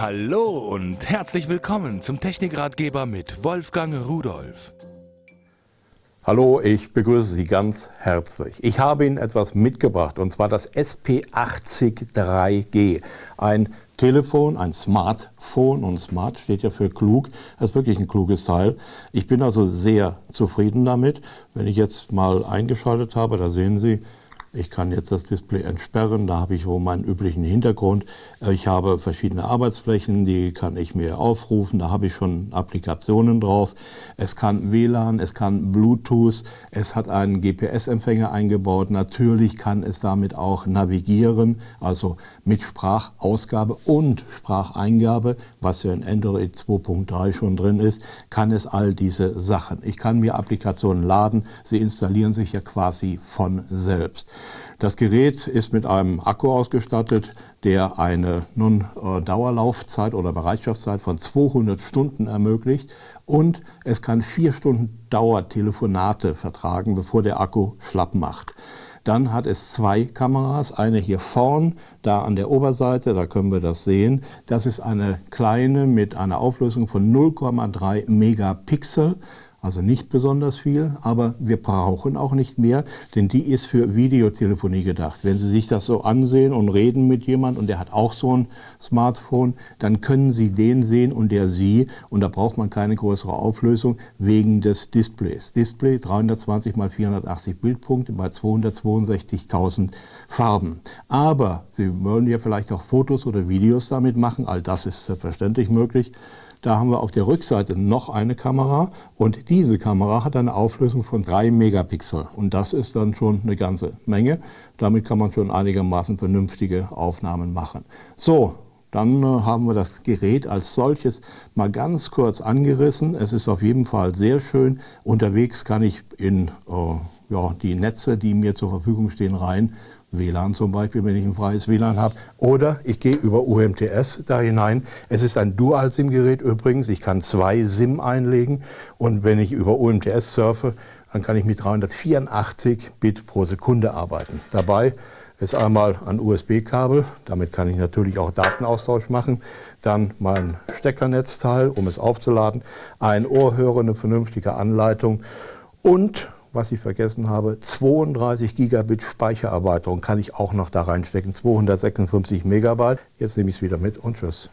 Hallo und herzlich willkommen zum Technikratgeber mit Wolfgang Rudolf. Hallo, ich begrüße Sie ganz herzlich. Ich habe Ihnen etwas mitgebracht und zwar das SP80 3G. Ein Telefon, ein Smartphone und Smart steht ja für klug. Das ist wirklich ein kluges Teil. Ich bin also sehr zufrieden damit. Wenn ich jetzt mal eingeschaltet habe, da sehen Sie, ich kann jetzt das Display entsperren, da habe ich wo meinen üblichen Hintergrund. Äh, ich habe verschiedene Arbeitsflächen, die kann ich mir aufrufen, da habe ich schon Applikationen drauf. Es kann WLAN, es kann Bluetooth, es hat einen GPS-Empfänger eingebaut. Natürlich kann es damit auch navigieren, also mit Sprachausgabe und Spracheingabe, was ja in Android 2.3 schon drin ist, kann es all diese Sachen. Ich kann mir Applikationen laden, sie installieren sich ja quasi von selbst. Das Gerät ist mit einem Akku ausgestattet, der eine nun äh, Dauerlaufzeit oder Bereitschaftszeit von 200 Stunden ermöglicht und es kann vier Stunden Dauertelefonate vertragen, bevor der Akku schlapp macht. Dann hat es zwei Kameras, eine hier vorn, da an der Oberseite, da können wir das sehen. Das ist eine kleine mit einer Auflösung von 0,3 Megapixel also nicht besonders viel, aber wir brauchen auch nicht mehr, denn die ist für Videotelefonie gedacht. Wenn Sie sich das so ansehen und reden mit jemand und der hat auch so ein Smartphone, dann können Sie den sehen und der Sie und da braucht man keine größere Auflösung wegen des Displays. Display 320 x 480 Bildpunkte bei 262.000 Farben. Aber Sie wollen ja vielleicht auch Fotos oder Videos damit machen, all das ist selbstverständlich möglich. Da haben wir auf der Rückseite noch eine Kamera und diese Kamera hat eine Auflösung von 3 Megapixel und das ist dann schon eine ganze Menge. Damit kann man schon einigermaßen vernünftige Aufnahmen machen. So, dann äh, haben wir das Gerät als solches mal ganz kurz angerissen. Es ist auf jeden Fall sehr schön. Unterwegs kann ich in äh, ja, die Netze, die mir zur Verfügung stehen, rein WLAN zum Beispiel, wenn ich ein freies WLAN habe. Oder ich gehe über UMTS da hinein. Es ist ein Dual-SIM-Gerät übrigens. Ich kann zwei SIM einlegen. Und wenn ich über UMTS surfe, dann kann ich mit 384 Bit pro Sekunde arbeiten. Dabei ist einmal ein USB-Kabel, damit kann ich natürlich auch Datenaustausch machen. Dann mein Steckernetzteil, um es aufzuladen, ein Ohrhörer, eine vernünftige Anleitung und was ich vergessen habe, 32 Gigabit Speichererweiterung kann ich auch noch da reinstecken, 256 Megabyte. Jetzt nehme ich es wieder mit und tschüss.